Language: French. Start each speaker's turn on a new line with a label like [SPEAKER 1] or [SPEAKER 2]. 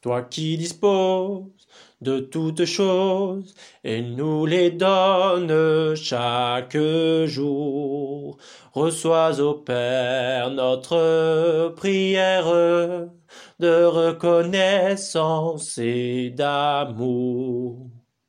[SPEAKER 1] Toi qui disposes de toutes choses et nous les donnes chaque jour. Reçois au Père notre prière de reconnaissance et d'amour.